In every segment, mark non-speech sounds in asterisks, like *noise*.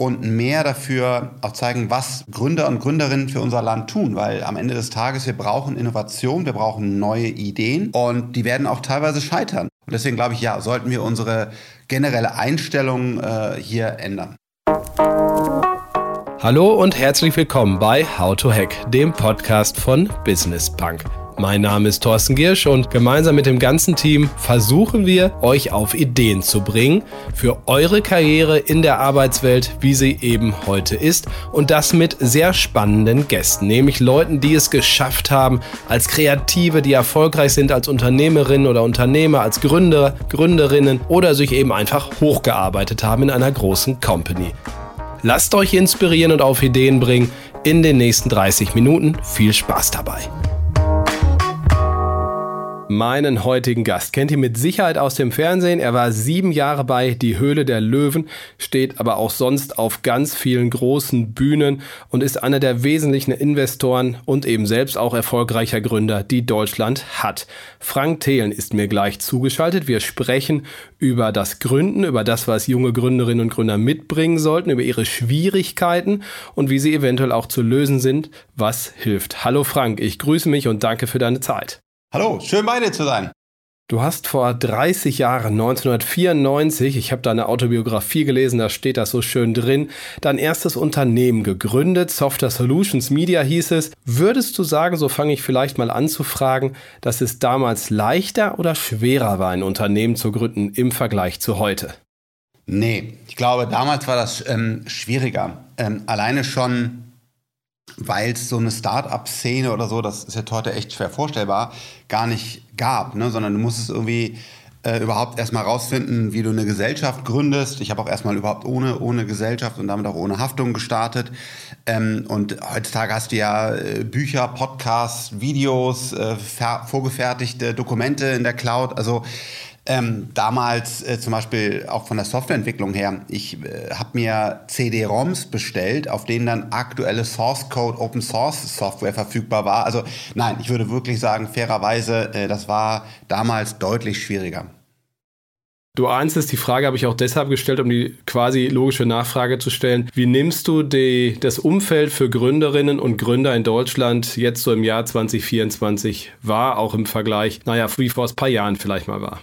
und mehr dafür auch zeigen, was Gründer und Gründerinnen für unser Land tun, weil am Ende des Tages wir brauchen Innovation, wir brauchen neue Ideen und die werden auch teilweise scheitern. Und deswegen glaube ich, ja, sollten wir unsere generelle Einstellung äh, hier ändern. Hallo und herzlich willkommen bei How to Hack, dem Podcast von Business Punk. Mein Name ist Thorsten Giersch und gemeinsam mit dem ganzen Team versuchen wir, euch auf Ideen zu bringen für eure Karriere in der Arbeitswelt, wie sie eben heute ist. Und das mit sehr spannenden Gästen, nämlich Leuten, die es geschafft haben, als Kreative, die erfolgreich sind als Unternehmerinnen oder Unternehmer, als Gründer, Gründerinnen oder sich eben einfach hochgearbeitet haben in einer großen Company. Lasst euch inspirieren und auf Ideen bringen in den nächsten 30 Minuten. Viel Spaß dabei! Meinen heutigen Gast. Kennt ihr mit Sicherheit aus dem Fernsehen. Er war sieben Jahre bei Die Höhle der Löwen, steht aber auch sonst auf ganz vielen großen Bühnen und ist einer der wesentlichen Investoren und eben selbst auch erfolgreicher Gründer, die Deutschland hat. Frank Thelen ist mir gleich zugeschaltet. Wir sprechen über das Gründen, über das, was junge Gründerinnen und Gründer mitbringen sollten, über ihre Schwierigkeiten und wie sie eventuell auch zu lösen sind, was hilft. Hallo Frank, ich grüße mich und danke für deine Zeit. Hallo, schön bei dir zu sein. Du hast vor 30 Jahren, 1994, ich habe deine Autobiografie gelesen, da steht das so schön drin, dein erstes Unternehmen gegründet, Software Solutions Media hieß es. Würdest du sagen, so fange ich vielleicht mal an zu fragen, dass es damals leichter oder schwerer war, ein Unternehmen zu gründen im Vergleich zu heute? Nee, ich glaube, damals war das ähm, schwieriger. Ähm, alleine schon weil es so eine Start-up-Szene oder so, das ist ja heute echt schwer vorstellbar, gar nicht gab, ne? sondern du musstest irgendwie äh, überhaupt erstmal rausfinden, wie du eine Gesellschaft gründest. Ich habe auch erstmal überhaupt ohne, ohne Gesellschaft und damit auch ohne Haftung gestartet. Ähm, und heutzutage hast du ja äh, Bücher, Podcasts, Videos, äh, vorgefertigte Dokumente in der Cloud. Also ähm, damals äh, zum Beispiel auch von der Softwareentwicklung her, ich äh, habe mir CD-ROMs bestellt, auf denen dann aktuelle Source Code, Open Source Software verfügbar war. Also nein, ich würde wirklich sagen, fairerweise, äh, das war damals deutlich schwieriger. Du ahnst die Frage habe ich auch deshalb gestellt, um die quasi logische Nachfrage zu stellen. Wie nimmst du die, das Umfeld für Gründerinnen und Gründer in Deutschland jetzt so im Jahr 2024 wahr, auch im Vergleich, naja, wie vor ein paar Jahren vielleicht mal war?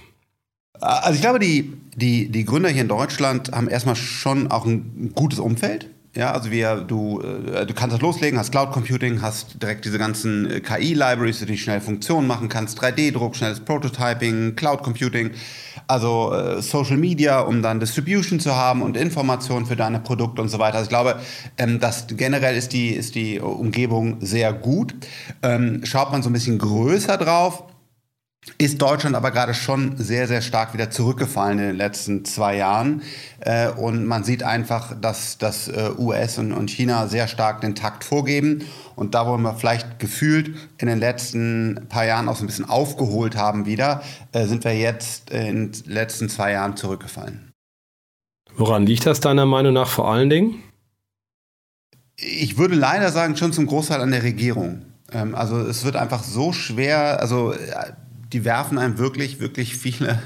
Also ich glaube, die, die, die Gründer hier in Deutschland haben erstmal schon auch ein gutes Umfeld. Ja, also wir, du, äh, du kannst das loslegen, hast Cloud Computing, hast direkt diese ganzen äh, KI-Libraries, die schnell Funktionen machen kannst, 3D-Druck, schnelles Prototyping, Cloud Computing, also äh, Social Media, um dann Distribution zu haben und Informationen für deine Produkte und so weiter. Also ich glaube, ähm, generell ist die, ist die Umgebung sehr gut. Ähm, schaut man so ein bisschen größer drauf, ist Deutschland aber gerade schon sehr, sehr stark wieder zurückgefallen in den letzten zwei Jahren. Äh, und man sieht einfach, dass, dass äh, US und, und China sehr stark den Takt vorgeben. Und da, wo wir vielleicht gefühlt in den letzten paar Jahren auch so ein bisschen aufgeholt haben wieder, äh, sind wir jetzt in den letzten zwei Jahren zurückgefallen. Woran liegt das deiner Meinung nach vor allen Dingen? Ich würde leider sagen, schon zum Großteil an der Regierung. Ähm, also es wird einfach so schwer, also die werfen einem wirklich, wirklich viele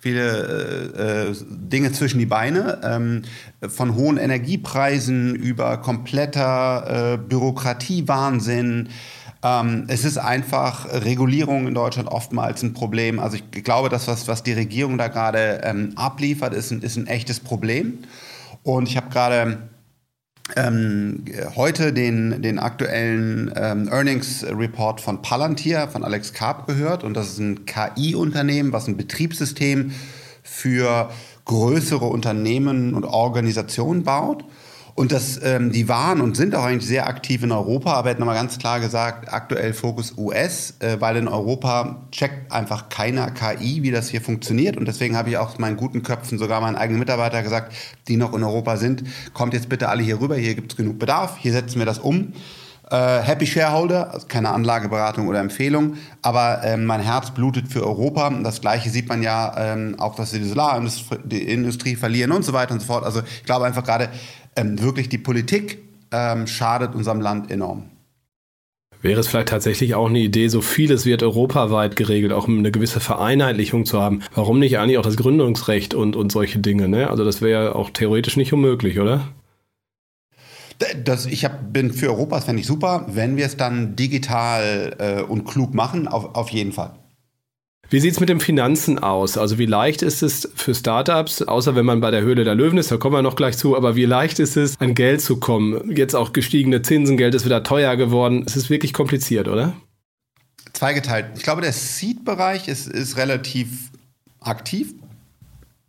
viele äh, äh, Dinge zwischen die Beine, ähm, von hohen Energiepreisen über kompletter äh, Bürokratiewahnsinn. Ähm, es ist einfach Regulierung in Deutschland oftmals ein Problem. Also ich glaube, dass was, was die Regierung da gerade ähm, abliefert, ist ein, ist ein echtes Problem. Und ich habe gerade ähm, heute den, den aktuellen ähm, Earnings Report von Palantir, von Alex Karp gehört. Und das ist ein KI-Unternehmen, was ein Betriebssystem für größere Unternehmen und Organisationen baut. Und das, ähm, die waren und sind auch eigentlich sehr aktiv in Europa, aber er hat nochmal ganz klar gesagt, aktuell Fokus US, äh, weil in Europa checkt einfach keiner KI, wie das hier funktioniert. Und deswegen habe ich auch meinen guten Köpfen, sogar meinen eigenen Mitarbeiter gesagt, die noch in Europa sind, kommt jetzt bitte alle hier rüber, hier gibt es genug Bedarf, hier setzen wir das um. Äh, Happy Shareholder, also keine Anlageberatung oder Empfehlung, aber ähm, mein Herz blutet für Europa. Das gleiche sieht man ja ähm, auch, dass sie die Solarindustrie verlieren und so weiter und so fort. Also ich glaube einfach gerade, ähm, wirklich die Politik ähm, schadet unserem Land enorm. Wäre es vielleicht tatsächlich auch eine Idee, so vieles wird europaweit geregelt, auch um eine gewisse Vereinheitlichung zu haben? Warum nicht eigentlich auch das Gründungsrecht und, und solche Dinge? Ne? Also das wäre ja auch theoretisch nicht unmöglich, oder? Das, ich hab, bin für Europa, das fände ich super, wenn wir es dann digital äh, und klug machen, auf, auf jeden Fall. Wie sieht es mit den Finanzen aus? Also wie leicht ist es für Startups, außer wenn man bei der Höhle der Löwen ist, da kommen wir noch gleich zu, aber wie leicht ist es, an Geld zu kommen? Jetzt auch gestiegene Zinsen, Geld ist wieder teuer geworden. Es ist wirklich kompliziert, oder? Zweigeteilt. Ich glaube, der Seed-Bereich ist, ist relativ aktiv.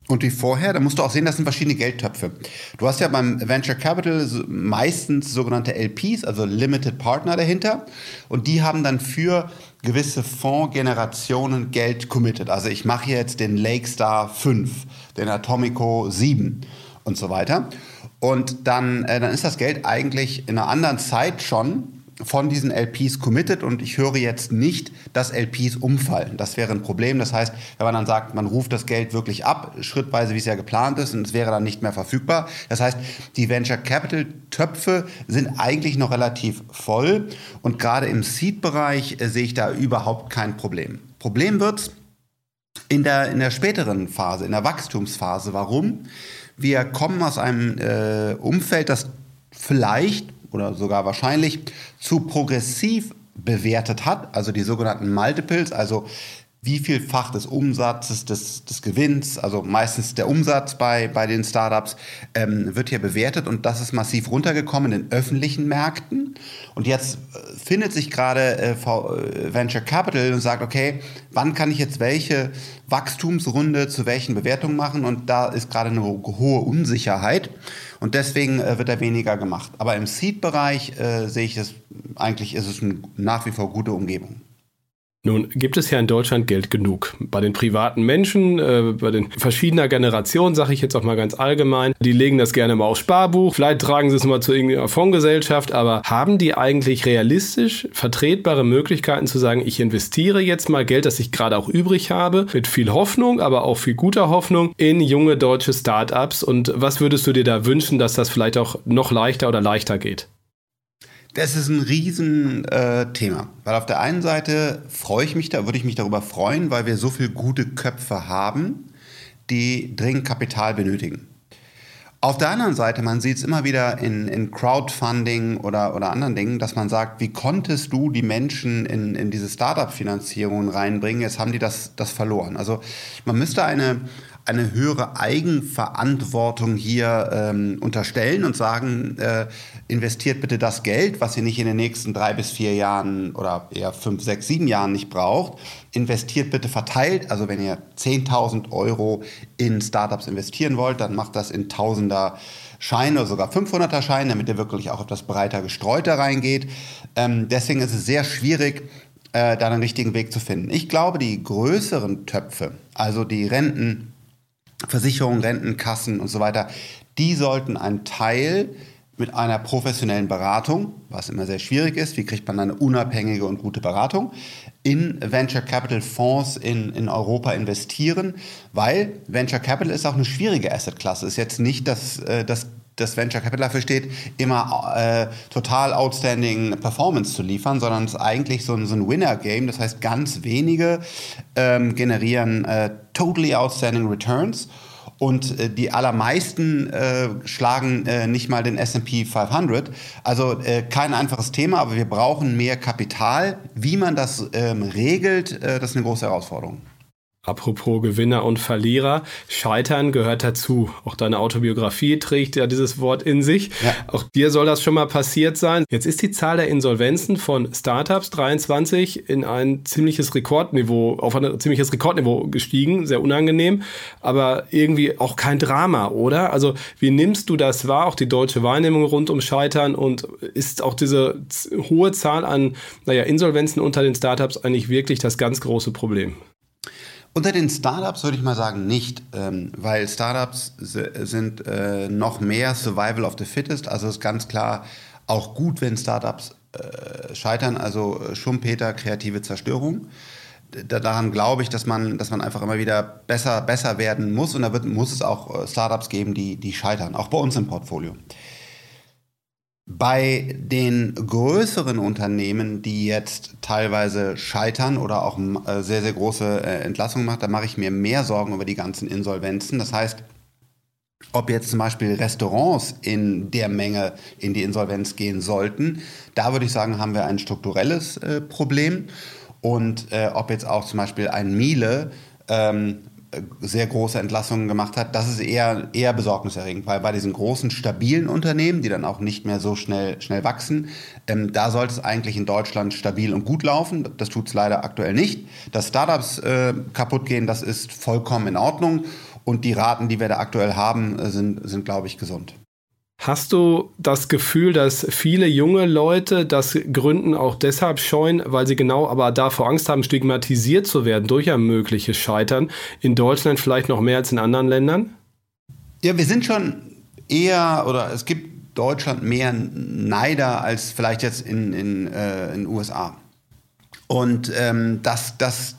Und wie vorher, da musst du auch sehen, das sind verschiedene Geldtöpfe. Du hast ja beim Venture Capital meistens sogenannte LPs, also Limited Partner dahinter. Und die haben dann für gewisse Fondsgenerationen Geld committed. Also ich mache jetzt den Lakestar 5, den Atomico 7 und so weiter. Und dann, äh, dann ist das Geld eigentlich in einer anderen Zeit schon von diesen LPs committed und ich höre jetzt nicht, dass LPs umfallen. Das wäre ein Problem. Das heißt, wenn man dann sagt, man ruft das Geld wirklich ab, schrittweise, wie es ja geplant ist, und es wäre dann nicht mehr verfügbar. Das heißt, die Venture Capital Töpfe sind eigentlich noch relativ voll und gerade im Seed-Bereich äh, sehe ich da überhaupt kein Problem. Problem wird in der, in der späteren Phase, in der Wachstumsphase. Warum? Wir kommen aus einem äh, Umfeld, das vielleicht oder sogar wahrscheinlich zu progressiv bewertet hat, also die sogenannten Multiples, also wie vielfach des Umsatzes, des, des Gewinns, also meistens der Umsatz bei, bei den Startups, ähm, wird hier bewertet und das ist massiv runtergekommen in öffentlichen Märkten. Und jetzt äh, findet sich gerade äh, äh, Venture Capital und sagt, okay, wann kann ich jetzt welche Wachstumsrunde zu welchen Bewertungen machen? Und da ist gerade eine hohe Unsicherheit. Und deswegen äh, wird da weniger gemacht. Aber im Seed-Bereich äh, sehe ich es, eigentlich ist es eine nach wie vor gute Umgebung. Nun gibt es ja in Deutschland Geld genug. Bei den privaten Menschen, äh, bei den verschiedener Generationen, sage ich jetzt auch mal ganz allgemein, die legen das gerne mal aufs Sparbuch, vielleicht tragen sie es mal zu irgendeiner Fondsgesellschaft, aber haben die eigentlich realistisch vertretbare Möglichkeiten zu sagen, ich investiere jetzt mal Geld, das ich gerade auch übrig habe, mit viel Hoffnung, aber auch viel guter Hoffnung in junge deutsche Startups und was würdest du dir da wünschen, dass das vielleicht auch noch leichter oder leichter geht? Das ist ein Riesenthema. Äh, weil auf der einen Seite freue ich mich da, würde ich mich darüber freuen, weil wir so viele gute Köpfe haben, die dringend Kapital benötigen. Auf der anderen Seite, man sieht es immer wieder in, in Crowdfunding oder, oder anderen Dingen, dass man sagt, wie konntest du die Menschen in, in diese Startup-Finanzierungen reinbringen? Jetzt haben die das, das verloren. Also man müsste eine, eine höhere Eigenverantwortung hier ähm, unterstellen und sagen, äh, investiert bitte das Geld, was ihr nicht in den nächsten drei bis vier Jahren oder eher fünf, sechs, sieben Jahren nicht braucht. Investiert bitte verteilt. Also wenn ihr 10.000 Euro in Startups investieren wollt, dann macht das in Tausender Scheine oder sogar 500er Scheine, damit ihr wirklich auch das breiter Gestreute reingeht. Ähm, deswegen ist es sehr schwierig, äh, da den richtigen Weg zu finden. Ich glaube, die größeren Töpfe, also die Renten, Versicherungen, Rentenkassen und so weiter, die sollten einen Teil mit einer professionellen Beratung, was immer sehr schwierig ist, wie kriegt man eine unabhängige und gute Beratung, in Venture Capital Fonds in, in Europa investieren, weil Venture Capital ist auch eine schwierige Assetklasse. Ist jetzt nicht das, äh, das das Venture Capital dafür steht, immer äh, total outstanding Performance zu liefern, sondern es ist eigentlich so ein, so ein Winner-Game. Das heißt, ganz wenige ähm, generieren äh, totally outstanding Returns. Und äh, die allermeisten äh, schlagen äh, nicht mal den SP 500. Also äh, kein einfaches Thema, aber wir brauchen mehr Kapital. Wie man das ähm, regelt, äh, das ist eine große Herausforderung. Apropos Gewinner und Verlierer, Scheitern gehört dazu. Auch deine Autobiografie trägt ja dieses Wort in sich. Ja. Auch dir soll das schon mal passiert sein. Jetzt ist die Zahl der Insolvenzen von Startups 23 in ein ziemliches Rekordniveau, auf ein ziemliches Rekordniveau gestiegen. Sehr unangenehm, aber irgendwie auch kein Drama, oder? Also, wie nimmst du das wahr? Auch die deutsche Wahrnehmung rund um Scheitern und ist auch diese hohe Zahl an, naja, Insolvenzen unter den Startups eigentlich wirklich das ganz große Problem? Unter den Startups würde ich mal sagen nicht, ähm, weil Startups sind äh, noch mehr Survival of the Fittest. Also ist ganz klar auch gut, wenn Startups äh, scheitern. Also äh, Schumpeter, kreative Zerstörung. Da, daran glaube ich, dass man, dass man einfach immer wieder besser, besser werden muss. Und da wird, muss es auch äh, Startups geben, die, die scheitern, auch bei uns im Portfolio. Bei den größeren Unternehmen, die jetzt teilweise scheitern oder auch äh, sehr, sehr große äh, Entlassungen machen, da mache ich mir mehr Sorgen über die ganzen Insolvenzen. Das heißt, ob jetzt zum Beispiel Restaurants in der Menge in die Insolvenz gehen sollten, da würde ich sagen, haben wir ein strukturelles äh, Problem. Und äh, ob jetzt auch zum Beispiel ein Miele ähm, sehr große Entlassungen gemacht hat, das ist eher, eher besorgniserregend, weil bei diesen großen, stabilen Unternehmen, die dann auch nicht mehr so schnell, schnell wachsen, ähm, da sollte es eigentlich in Deutschland stabil und gut laufen. Das tut es leider aktuell nicht. Dass Startups äh, kaputt gehen, das ist vollkommen in Ordnung. Und die Raten, die wir da aktuell haben, äh, sind, sind glaube ich, gesund. Hast du das Gefühl, dass viele junge Leute das Gründen auch deshalb scheuen, weil sie genau aber davor Angst haben, stigmatisiert zu werden durch ein mögliches Scheitern? In Deutschland vielleicht noch mehr als in anderen Ländern? Ja, wir sind schon eher, oder es gibt Deutschland mehr Neider als vielleicht jetzt in den äh, in USA. Und ähm, das, das,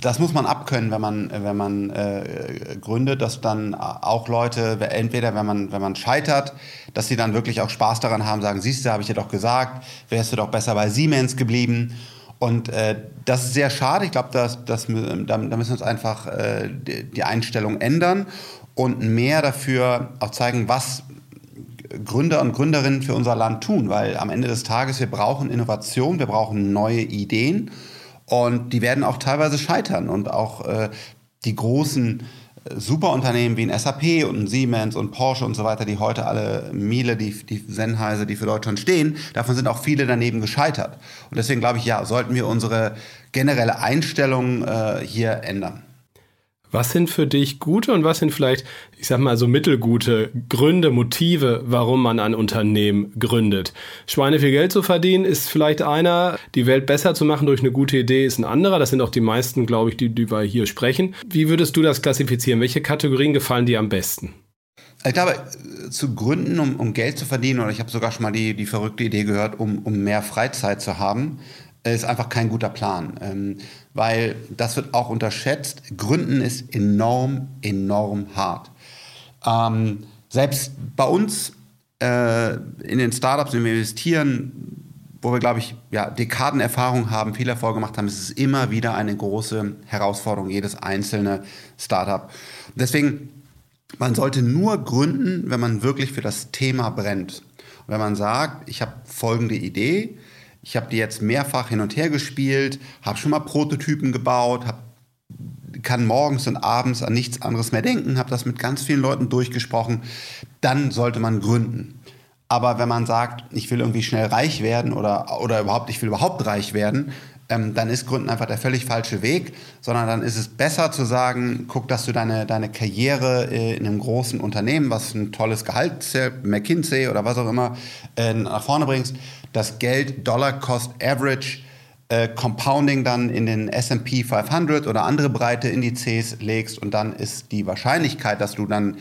das muss man abkönnen, wenn man, wenn man äh, gründet, dass dann auch Leute, entweder wenn man, wenn man scheitert, dass sie dann wirklich auch Spaß daran haben, sagen, siehst du, habe ich dir doch gesagt, wärst du doch besser bei Siemens geblieben. Und äh, das ist sehr schade. Ich glaube, dass, dass, da, müssen wir uns einfach äh, die Einstellung ändern und mehr dafür auch zeigen, was Gründer und Gründerinnen für unser Land tun. Weil am Ende des Tages, wir brauchen Innovation, wir brauchen neue Ideen. Und die werden auch teilweise scheitern. Und auch äh, die großen äh, Superunternehmen wie ein SAP und ein Siemens und Porsche und so weiter, die heute alle Miele, die, die Sennheiser, die für Deutschland stehen, davon sind auch viele daneben gescheitert. Und deswegen glaube ich, ja, sollten wir unsere generelle Einstellung äh, hier ändern. Was sind für dich gute und was sind vielleicht, ich sag mal so mittelgute Gründe, Motive, warum man ein Unternehmen gründet? Schweine viel Geld zu verdienen ist vielleicht einer, die Welt besser zu machen durch eine gute Idee ist ein anderer. Das sind auch die meisten, glaube ich, die, die wir hier sprechen. Wie würdest du das klassifizieren? Welche Kategorien gefallen dir am besten? Ich glaube, zu gründen, um, um Geld zu verdienen, oder ich habe sogar schon mal die, die verrückte Idee gehört, um, um mehr Freizeit zu haben, ist einfach kein guter Plan. Ähm, weil das wird auch unterschätzt. Gründen ist enorm, enorm hart. Ähm, selbst bei uns äh, in den Startups, wenn wir investieren, wo wir, glaube ich, ja, Dekadenerfahrung haben, viel Erfolg gemacht haben, ist es immer wieder eine große Herausforderung, jedes einzelne Startup. Deswegen, man sollte nur gründen, wenn man wirklich für das Thema brennt. Und wenn man sagt, ich habe folgende Idee, ich habe die jetzt mehrfach hin und her gespielt, habe schon mal Prototypen gebaut, hab, kann morgens und abends an nichts anderes mehr denken, habe das mit ganz vielen Leuten durchgesprochen. Dann sollte man gründen. Aber wenn man sagt, ich will irgendwie schnell reich werden oder, oder überhaupt, ich will überhaupt reich werden, ähm, dann ist Gründen einfach der völlig falsche Weg, sondern dann ist es besser zu sagen, guck, dass du deine, deine Karriere äh, in einem großen Unternehmen, was ein tolles Gehalt, McKinsey oder was auch immer, äh, nach vorne bringst, das Geld Dollar Cost Average äh, Compounding dann in den S&P 500 oder andere breite Indizes legst und dann ist die Wahrscheinlichkeit, dass du dann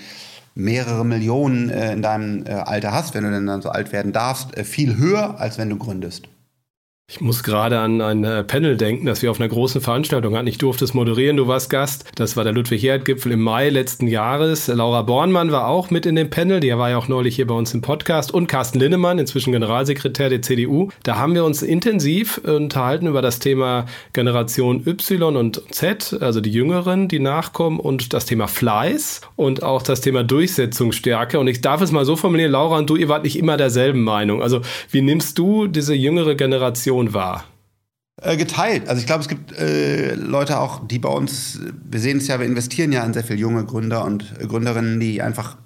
mehrere Millionen äh, in deinem äh, Alter hast, wenn du denn dann so alt werden darfst, äh, viel höher, als wenn du gründest. Ich muss gerade an ein äh, Panel denken, das wir auf einer großen Veranstaltung hatten. Ich durfte es moderieren, du warst Gast. Das war der Ludwig-Herd-Gipfel im Mai letzten Jahres. Laura Bornmann war auch mit in dem Panel, die war ja auch neulich hier bei uns im Podcast. Und Carsten Linnemann, inzwischen Generalsekretär der CDU. Da haben wir uns intensiv unterhalten über das Thema Generation Y und Z, also die Jüngeren, die nachkommen, und das Thema Fleiß und auch das Thema Durchsetzungsstärke. Und ich darf es mal so formulieren, Laura und du, ihr wart nicht immer derselben Meinung. Also wie nimmst du diese jüngere Generation Reaktion war? Äh, geteilt. Also ich glaube, es gibt äh, Leute auch, die bei uns, wir sehen es ja, wir investieren ja in sehr viele junge Gründer und Gründerinnen, die einfach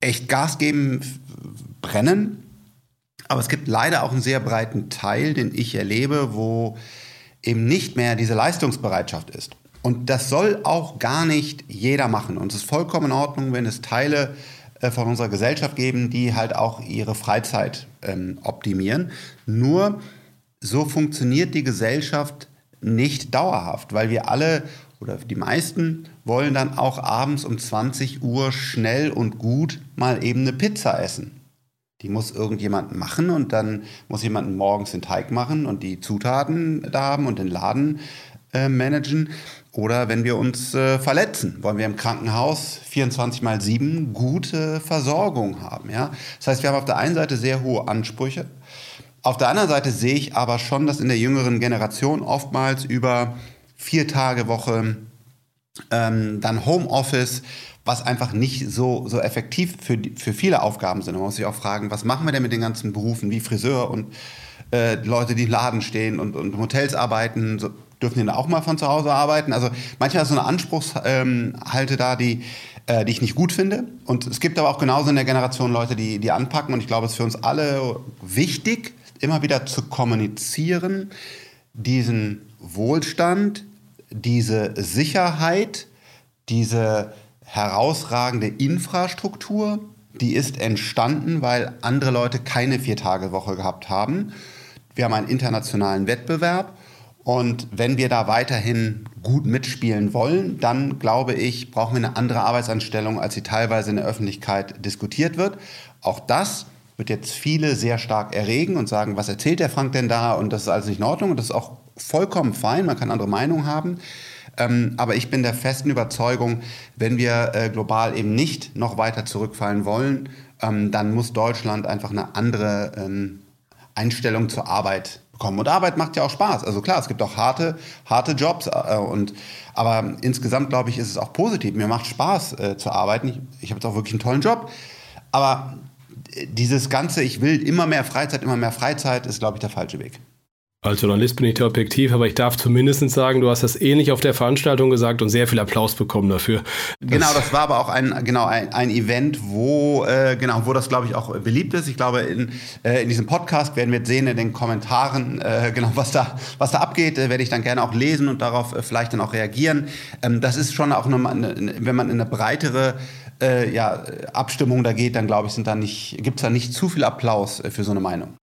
echt Gas geben, brennen. Aber es gibt leider auch einen sehr breiten Teil, den ich erlebe, wo eben nicht mehr diese Leistungsbereitschaft ist. Und das soll auch gar nicht jeder machen. Und es ist vollkommen in Ordnung, wenn es Teile äh, von unserer Gesellschaft geben, die halt auch ihre Freizeit ähm, optimieren. Nur so funktioniert die Gesellschaft nicht dauerhaft, weil wir alle oder die meisten wollen dann auch abends um 20 Uhr schnell und gut mal eben eine Pizza essen. Die muss irgendjemand machen und dann muss jemand morgens den Teig machen und die Zutaten da haben und den Laden äh, managen. Oder wenn wir uns äh, verletzen, wollen wir im Krankenhaus 24 mal 7 gute Versorgung haben. Ja? Das heißt, wir haben auf der einen Seite sehr hohe Ansprüche auf der anderen Seite sehe ich aber schon, dass in der jüngeren Generation oftmals über vier Tage Woche ähm, dann Homeoffice, was einfach nicht so, so effektiv für, für viele Aufgaben sind. Man muss sich auch fragen, was machen wir denn mit den ganzen Berufen wie Friseur und äh, Leute, die im Laden stehen und, und Hotels arbeiten, so, dürfen die da auch mal von zu Hause arbeiten? Also manchmal ist so eine Anspruchshalte ähm, da, die, äh, die ich nicht gut finde. Und es gibt aber auch genauso in der Generation Leute, die, die anpacken. Und ich glaube, es ist für uns alle wichtig, immer wieder zu kommunizieren, diesen Wohlstand, diese Sicherheit, diese herausragende Infrastruktur, die ist entstanden, weil andere Leute keine Vier-Tage-Woche gehabt haben. Wir haben einen internationalen Wettbewerb und wenn wir da weiterhin gut mitspielen wollen, dann glaube ich, brauchen wir eine andere Arbeitsanstellung, als sie teilweise in der Öffentlichkeit diskutiert wird. Auch das wird jetzt viele sehr stark erregen und sagen, was erzählt der Frank denn da? Und das ist alles nicht in Ordnung und das ist auch vollkommen fein, man kann andere Meinungen haben. Ähm, aber ich bin der festen Überzeugung, wenn wir äh, global eben nicht noch weiter zurückfallen wollen, ähm, dann muss Deutschland einfach eine andere ähm, Einstellung zur Arbeit bekommen. Und Arbeit macht ja auch Spaß. Also klar, es gibt auch harte, harte Jobs. Äh, und, aber insgesamt, glaube ich, ist es auch positiv. Mir macht Spaß äh, zu arbeiten. Ich, ich habe jetzt auch wirklich einen tollen Job. Aber dieses Ganze, ich will immer mehr Freizeit, immer mehr Freizeit, ist, glaube ich, der falsche Weg. Als Journalist bin ich da objektiv, aber ich darf zumindest sagen, du hast das ähnlich auf der Veranstaltung gesagt und sehr viel Applaus bekommen dafür. Genau, das war aber auch ein, genau, ein, ein Event, wo, äh, genau, wo das, glaube ich, auch beliebt ist. Ich glaube, in, äh, in diesem Podcast werden wir sehen in den Kommentaren, äh, genau, was da, was da abgeht, äh, werde ich dann gerne auch lesen und darauf äh, vielleicht dann auch reagieren. Ähm, das ist schon auch nochmal, eine, wenn man in eine breitere äh, ja, Abstimmung da geht, dann glaube ich, gibt es da nicht zu viel Applaus für so eine Meinung.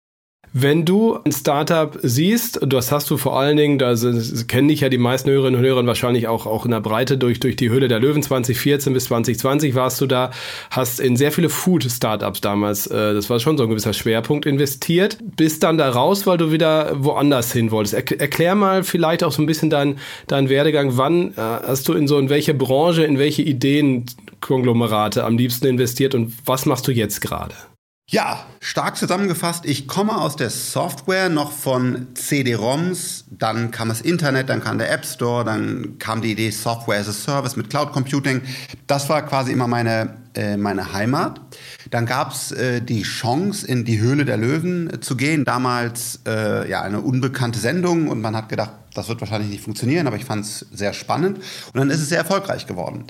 Wenn du ein Startup siehst, das hast du vor allen Dingen, da kennen dich ja die meisten Hörerinnen und Hörer wahrscheinlich auch, auch in der Breite durch, durch die Höhle der Löwen 2014 bis 2020 warst du da, hast in sehr viele Food-Startups damals, äh, das war schon so ein gewisser Schwerpunkt, investiert, bist dann da raus, weil du wieder woanders hin wolltest. erklär mal vielleicht auch so ein bisschen deinen dein Werdegang. Wann äh, hast du in so in welche Branche, in welche Ideenkonglomerate am liebsten investiert und was machst du jetzt gerade? Ja, stark zusammengefasst. Ich komme aus der Software noch von CD-ROMs, dann kam das Internet, dann kam der App Store, dann kam die Idee Software as a Service mit Cloud Computing. Das war quasi immer meine, äh, meine Heimat. Dann gab es äh, die Chance, in die Höhle der Löwen äh, zu gehen. Damals äh, ja eine unbekannte Sendung und man hat gedacht, das wird wahrscheinlich nicht funktionieren, aber ich fand es sehr spannend und dann ist es sehr erfolgreich geworden.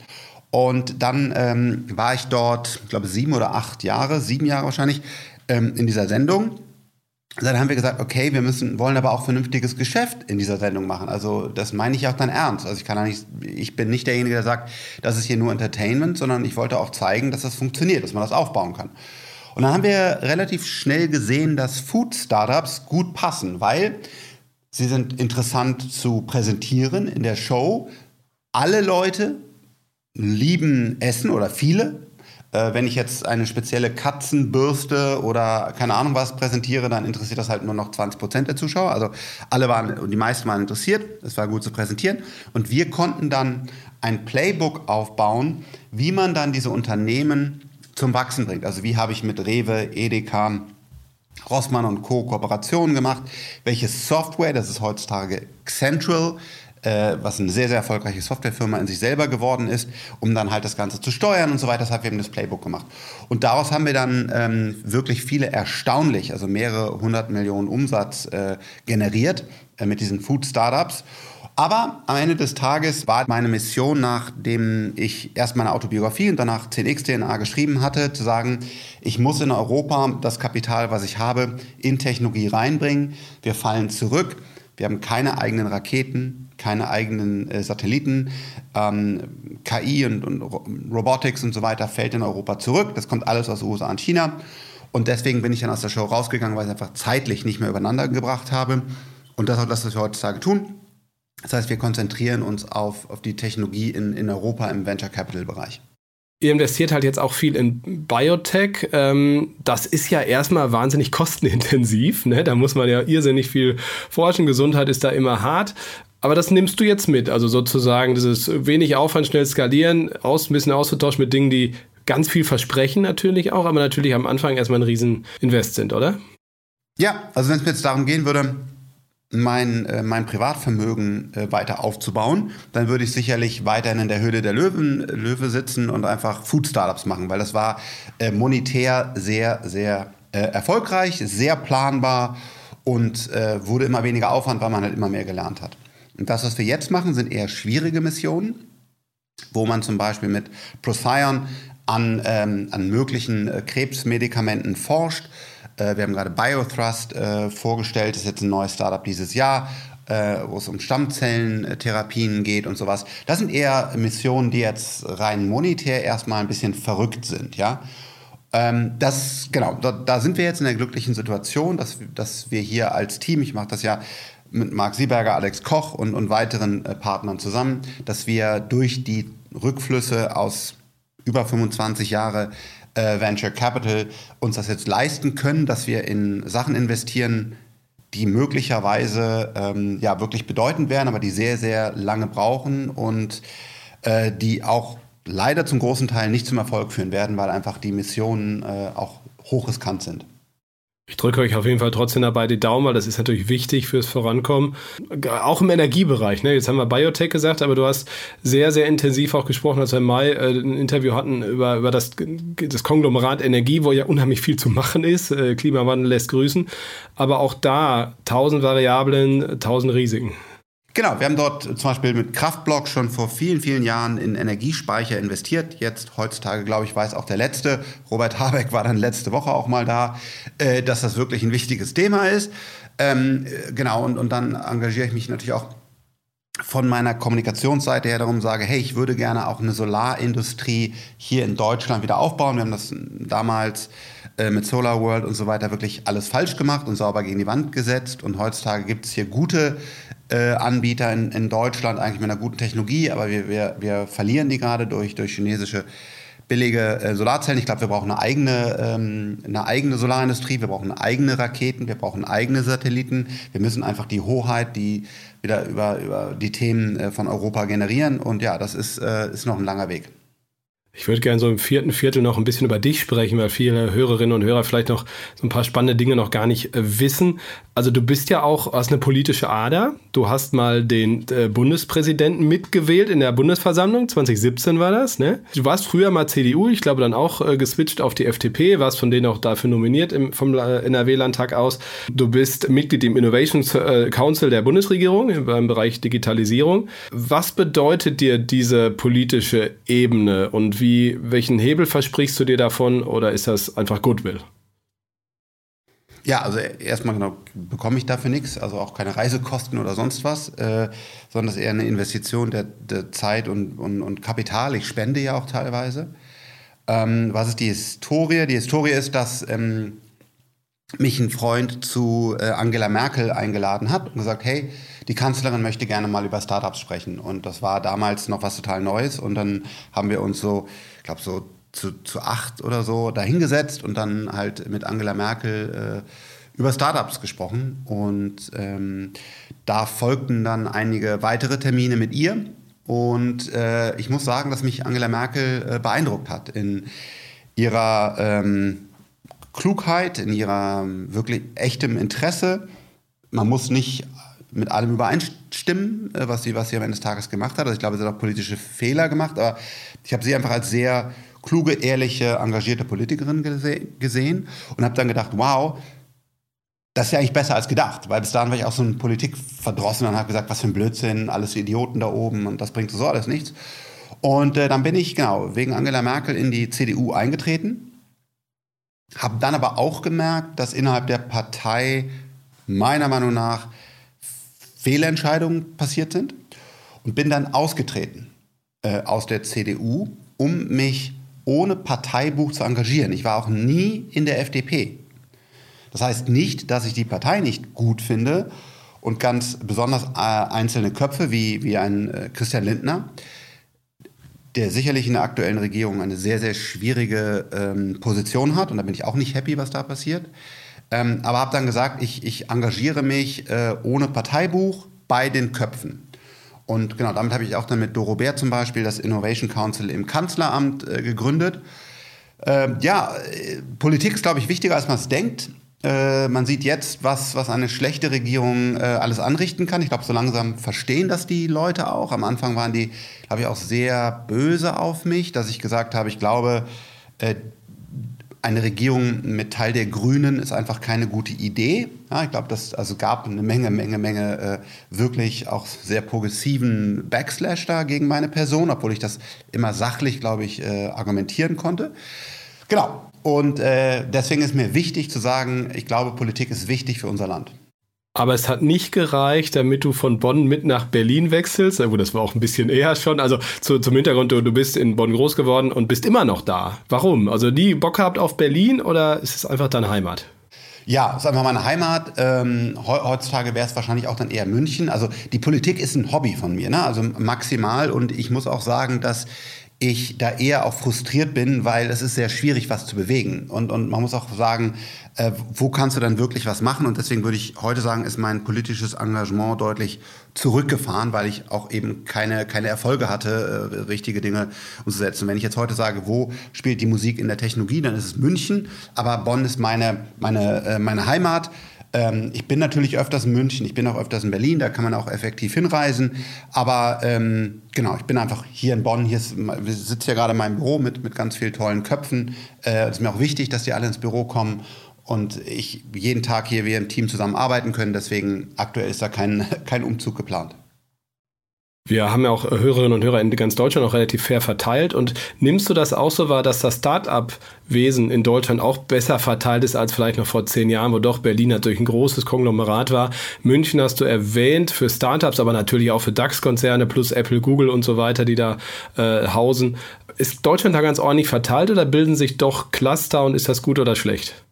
Und dann ähm, war ich dort, ich glaube, sieben oder acht Jahre, sieben Jahre wahrscheinlich, ähm, in dieser Sendung. Dann haben wir gesagt, okay, wir müssen, wollen aber auch vernünftiges Geschäft in dieser Sendung machen. Also das meine ich auch dann ernst. Also ich kann nicht, ich bin nicht derjenige, der sagt, das ist hier nur Entertainment, sondern ich wollte auch zeigen, dass das funktioniert, dass man das aufbauen kann. Und dann haben wir relativ schnell gesehen, dass Food-Startups gut passen, weil sie sind interessant zu präsentieren in der Show. Alle Leute lieben Essen oder viele. Äh, wenn ich jetzt eine spezielle Katzenbürste oder keine Ahnung was präsentiere, dann interessiert das halt nur noch 20 Prozent der Zuschauer. Also alle waren die meisten waren interessiert. Es war gut zu präsentieren. Und wir konnten dann ein Playbook aufbauen, wie man dann diese Unternehmen zum Wachsen bringt. Also wie habe ich mit Rewe, Edeka, Rossmann und Co. Kooperationen gemacht? Welche Software, das ist heutzutage Central, äh, was eine sehr, sehr erfolgreiche Softwarefirma in sich selber geworden ist, um dann halt das Ganze zu steuern und so weiter. Das hat wir eben das Playbook gemacht. Und daraus haben wir dann ähm, wirklich viele erstaunlich, also mehrere hundert Millionen Umsatz äh, generiert äh, mit diesen Food Startups. Aber am Ende des Tages war meine Mission, nachdem ich erst meine Autobiografie und danach 10x DNA geschrieben hatte, zu sagen, ich muss in Europa das Kapital, was ich habe, in Technologie reinbringen. Wir fallen zurück. Wir haben keine eigenen Raketen, keine eigenen äh, Satelliten. Ähm, KI und, und Robotics und so weiter fällt in Europa zurück. Das kommt alles aus USA und China. Und deswegen bin ich dann aus der Show rausgegangen, weil ich es einfach zeitlich nicht mehr übereinander gebracht habe. Und das ist auch das, was wir heutzutage tun. Das heißt, wir konzentrieren uns auf, auf die Technologie in, in Europa im Venture Capital Bereich. Ihr investiert halt jetzt auch viel in Biotech. Ähm, das ist ja erstmal wahnsinnig kostenintensiv. Ne? Da muss man ja irrsinnig viel forschen. Gesundheit ist da immer hart. Aber das nimmst du jetzt mit, also sozusagen dieses wenig Aufwand, schnell skalieren, aus, ein bisschen auszutauschen mit Dingen, die ganz viel versprechen natürlich auch, aber natürlich am Anfang erstmal ein Rieseninvest sind, oder? Ja, also wenn es mir jetzt darum gehen würde, mein, äh, mein Privatvermögen äh, weiter aufzubauen, dann würde ich sicherlich weiterhin in der Höhle der Löwen, Löwe sitzen und einfach Food-Startups machen, weil das war äh, monetär sehr, sehr äh, erfolgreich, sehr planbar und äh, wurde immer weniger Aufwand, weil man halt immer mehr gelernt hat. Und das, was wir jetzt machen, sind eher schwierige Missionen, wo man zum Beispiel mit Procyon an, ähm, an möglichen äh, Krebsmedikamenten forscht äh, wir haben gerade BioThrust äh, vorgestellt, das ist jetzt ein neues Startup dieses Jahr, äh, wo es um Stammzellentherapien geht und sowas. Das sind eher Missionen, die jetzt rein monetär erstmal ein bisschen verrückt sind, ja. Ähm, das, genau, da, da, sind wir jetzt in der glücklichen Situation, dass, dass wir hier als Team, ich mache das ja mit Marc Sieberger, Alex Koch und, und weiteren äh, Partnern zusammen, dass wir durch die Rückflüsse aus über 25 Jahre äh, Venture Capital uns das jetzt leisten können, dass wir in Sachen investieren, die möglicherweise ähm, ja wirklich bedeutend wären, aber die sehr, sehr lange brauchen und äh, die auch leider zum großen Teil nicht zum Erfolg führen werden, weil einfach die Missionen äh, auch hochriskant sind. Ich drücke euch auf jeden Fall trotzdem dabei die Daumen, weil das ist natürlich wichtig fürs Vorankommen. Auch im Energiebereich. Ne? Jetzt haben wir Biotech gesagt, aber du hast sehr, sehr intensiv auch gesprochen, als wir im Mai äh, ein Interview hatten über, über das, das Konglomerat Energie, wo ja unheimlich viel zu machen ist. Äh, Klimawandel lässt grüßen. Aber auch da tausend Variablen, tausend Risiken. Genau, wir haben dort zum Beispiel mit Kraftblock schon vor vielen, vielen Jahren in Energiespeicher investiert. Jetzt, heutzutage, glaube ich, weiß auch der Letzte, Robert Habeck war dann letzte Woche auch mal da, äh, dass das wirklich ein wichtiges Thema ist. Ähm, äh, genau, und, und dann engagiere ich mich natürlich auch von meiner Kommunikationsseite her darum sage, hey, ich würde gerne auch eine Solarindustrie hier in Deutschland wieder aufbauen. Wir haben das damals äh, mit Solar World und so weiter wirklich alles falsch gemacht und sauber gegen die Wand gesetzt. Und heutzutage gibt es hier gute Anbieter in, in, Deutschland, eigentlich mit einer guten Technologie, aber wir, wir, wir verlieren die gerade durch, durch chinesische billige äh, Solarzellen. Ich glaube, wir brauchen eine eigene, ähm, eine eigene Solarindustrie, wir brauchen eigene Raketen, wir brauchen eigene Satelliten. Wir müssen einfach die Hoheit, die wieder über, über die Themen äh, von Europa generieren. Und ja, das ist, äh, ist noch ein langer Weg. Ich würde gerne so im vierten Viertel noch ein bisschen über dich sprechen, weil viele Hörerinnen und Hörer vielleicht noch so ein paar spannende Dinge noch gar nicht äh, wissen. Also du bist ja auch aus einer politischen Ader. Du hast mal den äh, Bundespräsidenten mitgewählt in der Bundesversammlung. 2017 war das, ne? Du warst früher mal CDU, ich glaube dann auch äh, geswitcht auf die FDP, warst von denen auch dafür nominiert im, vom NRW-Landtag aus. Du bist Mitglied im Innovation Council der Bundesregierung im Bereich Digitalisierung. Was bedeutet dir diese politische Ebene und wie, welchen Hebel versprichst du dir davon oder ist das einfach Goodwill? Ja, also erstmal genau, bekomme ich dafür nichts, also auch keine Reisekosten oder sonst was, äh, sondern es ist eher eine Investition der, der Zeit und, und, und, Kapital. Ich spende ja auch teilweise. Ähm, was ist die Historie? Die Historie ist, dass ähm, mich ein Freund zu äh, Angela Merkel eingeladen hat und gesagt, hey, die Kanzlerin möchte gerne mal über Startups sprechen. Und das war damals noch was total Neues. Und dann haben wir uns so, ich glaube, so zu, zu acht oder so dahingesetzt und dann halt mit Angela Merkel äh, über Startups gesprochen. Und ähm, da folgten dann einige weitere Termine mit ihr. Und äh, ich muss sagen, dass mich Angela Merkel äh, beeindruckt hat in ihrer ähm, Klugheit, in ihrer wirklich echtem Interesse. Man muss nicht mit allem übereinstimmen, äh, was sie, was sie am Ende des Tages gemacht hat. Also ich glaube, sie hat auch politische Fehler gemacht, aber ich habe sie einfach als sehr kluge, ehrliche, engagierte Politikerin gese gesehen und habe dann gedacht, wow, das ist ja eigentlich besser als gedacht, weil bis dahin war ich auch so ein Politikverdrossen und habe gesagt, was für ein Blödsinn, alles Idioten da oben und das bringt so alles nichts. Und äh, dann bin ich, genau, wegen Angela Merkel in die CDU eingetreten, habe dann aber auch gemerkt, dass innerhalb der Partei meiner Meinung nach Fehlentscheidungen passiert sind und bin dann ausgetreten äh, aus der CDU, um mich ohne Parteibuch zu engagieren. Ich war auch nie in der FDP. Das heißt nicht, dass ich die Partei nicht gut finde und ganz besonders äh, einzelne Köpfe wie, wie ein äh, Christian Lindner, der sicherlich in der aktuellen Regierung eine sehr, sehr schwierige ähm, Position hat. Und da bin ich auch nicht happy, was da passiert. Ähm, aber habe dann gesagt, ich, ich engagiere mich äh, ohne Parteibuch bei den Köpfen. Und genau, damit habe ich auch dann mit Doro Bär zum Beispiel das Innovation Council im Kanzleramt äh, gegründet. Ähm, ja, äh, Politik ist, glaube ich, wichtiger, als man es denkt. Äh, man sieht jetzt, was, was eine schlechte Regierung äh, alles anrichten kann. Ich glaube, so langsam verstehen das die Leute auch. Am Anfang waren die, glaube ich, auch sehr böse auf mich, dass ich gesagt habe, ich glaube, äh, eine Regierung mit Teil der Grünen ist einfach keine gute Idee. Ja, ich glaube, das also gab eine Menge, Menge, Menge äh, wirklich auch sehr progressiven Backslash da gegen meine Person, obwohl ich das immer sachlich, glaube ich, äh, argumentieren konnte. Genau. Und äh, deswegen ist mir wichtig zu sagen, ich glaube, Politik ist wichtig für unser Land. Aber es hat nicht gereicht, damit du von Bonn mit nach Berlin wechselst. Ja, gut, das war auch ein bisschen eher schon. Also zu, zum Hintergrund, du, du bist in Bonn groß geworden und bist immer noch da. Warum? Also nie Bock gehabt auf Berlin oder ist es einfach deine Heimat? Ja, es ist einfach meine Heimat. Ähm, heutzutage wäre es wahrscheinlich auch dann eher München. Also die Politik ist ein Hobby von mir, ne? also maximal. Und ich muss auch sagen, dass ich da eher auch frustriert bin, weil es ist sehr schwierig, was zu bewegen. Und, und man muss auch sagen, äh, wo kannst du dann wirklich was machen? Und deswegen würde ich heute sagen, ist mein politisches Engagement deutlich zurückgefahren, weil ich auch eben keine, keine Erfolge hatte, äh, richtige Dinge umzusetzen. Wenn ich jetzt heute sage, wo spielt die Musik in der Technologie, dann ist es München, aber Bonn ist meine, meine, äh, meine Heimat. Ähm, ich bin natürlich öfters in München, ich bin auch öfters in Berlin, da kann man auch effektiv hinreisen. Aber ähm, genau, ich bin einfach hier in Bonn. Hier ist, ja gerade in meinem Büro mit, mit ganz vielen tollen Köpfen. Es äh, ist mir auch wichtig, dass die alle ins Büro kommen und ich jeden Tag hier wir im Team zusammenarbeiten können. Deswegen aktuell ist da kein, *laughs* kein Umzug geplant. Wir haben ja auch Hörerinnen und Hörer in ganz Deutschland auch relativ fair verteilt. Und nimmst du das auch so wahr, dass das Start-up-Wesen in Deutschland auch besser verteilt ist als vielleicht noch vor zehn Jahren, wo doch Berlin natürlich ein großes Konglomerat war? München hast du erwähnt für Startups, aber natürlich auch für DAX-Konzerne plus Apple, Google und so weiter, die da äh, hausen. Ist Deutschland da ganz ordentlich verteilt oder bilden sich doch Cluster und ist das gut oder schlecht?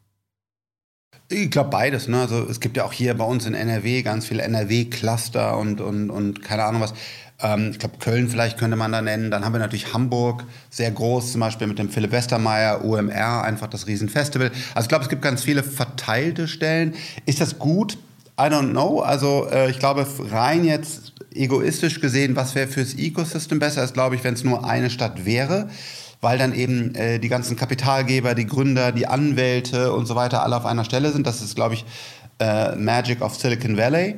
Ich glaube beides. Ne? Also es gibt ja auch hier bei uns in NRW ganz viele NRW-Cluster und, und, und keine Ahnung was. Ähm, ich glaube, Köln vielleicht könnte man da nennen. Dann haben wir natürlich Hamburg, sehr groß, zum Beispiel mit dem Philipp Westermeier, UMR, einfach das Riesenfestival. Also ich glaube, es gibt ganz viele verteilte Stellen. Ist das gut? I don't know. Also äh, ich glaube, rein jetzt egoistisch gesehen, was wäre fürs Ecosystem besser, ist, glaube ich, wenn es nur eine Stadt wäre weil dann eben äh, die ganzen Kapitalgeber, die Gründer, die Anwälte und so weiter alle auf einer Stelle sind. Das ist, glaube ich, äh, Magic of Silicon Valley.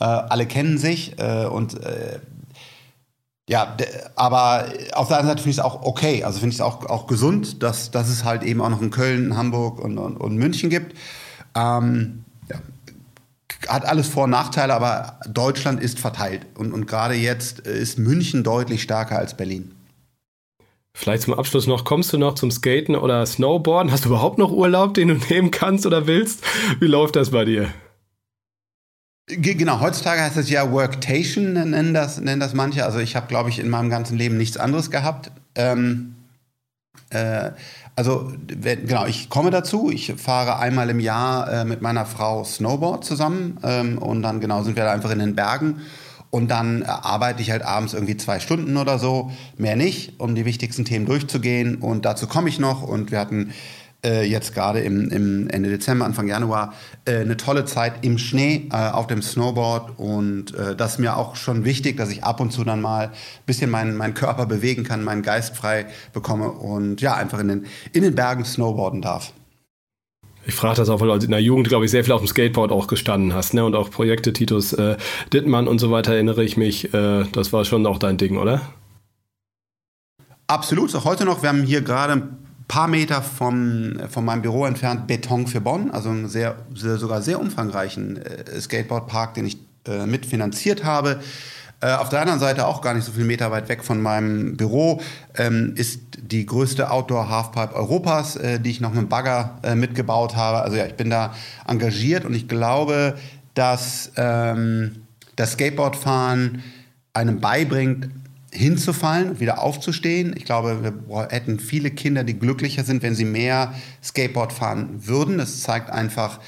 Äh, alle kennen sich äh, und äh, ja, aber auf der anderen Seite finde ich es auch okay. Also finde ich es auch, auch gesund, dass, dass es halt eben auch noch in Köln, Hamburg und, und, und München gibt. Ähm, ja, hat alles Vor- und Nachteile, aber Deutschland ist verteilt. Und, und gerade jetzt ist München deutlich stärker als Berlin. Vielleicht zum Abschluss noch, kommst du noch zum Skaten oder Snowboarden? Hast du überhaupt noch Urlaub, den du nehmen kannst oder willst? Wie läuft das bei dir? Genau, heutzutage heißt es ja Worktation, nennen das, nennen das manche. Also ich habe, glaube ich, in meinem ganzen Leben nichts anderes gehabt. Ähm, äh, also genau, ich komme dazu. Ich fahre einmal im Jahr äh, mit meiner Frau Snowboard zusammen ähm, und dann genau sind wir da einfach in den Bergen und dann arbeite ich halt abends irgendwie zwei Stunden oder so, mehr nicht, um die wichtigsten Themen durchzugehen. Und dazu komme ich noch. Und wir hatten äh, jetzt gerade im, im, Ende Dezember, Anfang Januar äh, eine tolle Zeit im Schnee äh, auf dem Snowboard. Und äh, das ist mir auch schon wichtig, dass ich ab und zu dann mal ein bisschen meinen, meinen Körper bewegen kann, meinen Geist frei bekomme und ja, einfach in den, in den Bergen snowboarden darf. Ich frage das auch, weil du in der Jugend, glaube ich, sehr viel auf dem Skateboard auch gestanden hast, ne? Und auch Projekte Titus äh, Dittmann und so weiter erinnere ich mich. Äh, das war schon auch dein Ding, oder? Absolut, auch heute noch. Wir haben hier gerade ein paar Meter vom, von meinem Büro entfernt Beton für Bonn, also einen sehr, sehr sogar sehr umfangreichen äh, Skateboardpark, den ich äh, mitfinanziert habe. Äh, auf der anderen Seite, auch gar nicht so viele Meter weit weg von meinem Büro, ähm, ist die größte Outdoor-Halfpipe Europas, äh, die ich noch mit Bagger äh, mitgebaut habe. Also ja, ich bin da engagiert und ich glaube, dass ähm, das Skateboardfahren einem beibringt, hinzufallen, wieder aufzustehen. Ich glaube, wir hätten viele Kinder, die glücklicher sind, wenn sie mehr Skateboard fahren würden. Das zeigt einfach,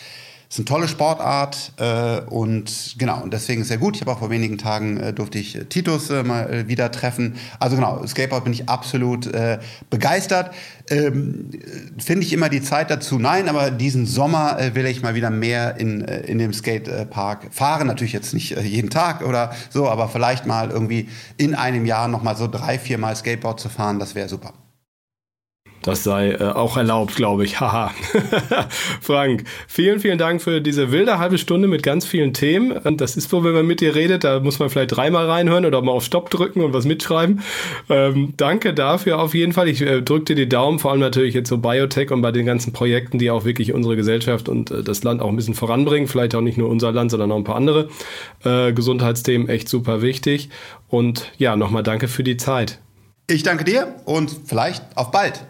ist eine tolle Sportart äh, und genau, und deswegen ist sehr gut. Ich habe auch vor wenigen Tagen äh, durfte ich äh, Titus äh, mal äh, wieder treffen. Also genau, Skateboard bin ich absolut äh, begeistert. Ähm, Finde ich immer die Zeit dazu? Nein, aber diesen Sommer will ich mal wieder mehr in, in dem Skatepark fahren. Natürlich jetzt nicht jeden Tag oder so, aber vielleicht mal irgendwie in einem Jahr noch mal so drei, vier Mal Skateboard zu fahren, das wäre super. Das sei äh, auch erlaubt, glaube ich. Haha. *laughs* Frank, vielen, vielen Dank für diese wilde halbe Stunde mit ganz vielen Themen. Das ist so, wenn man mit dir redet, da muss man vielleicht dreimal reinhören oder mal auf Stopp drücken und was mitschreiben. Ähm, danke dafür auf jeden Fall. Ich äh, drücke dir die Daumen, vor allem natürlich jetzt so Biotech und bei den ganzen Projekten, die auch wirklich unsere Gesellschaft und äh, das Land auch ein bisschen voranbringen. Vielleicht auch nicht nur unser Land, sondern auch ein paar andere äh, Gesundheitsthemen. Echt super wichtig. Und ja, nochmal danke für die Zeit. Ich danke dir und vielleicht auf bald.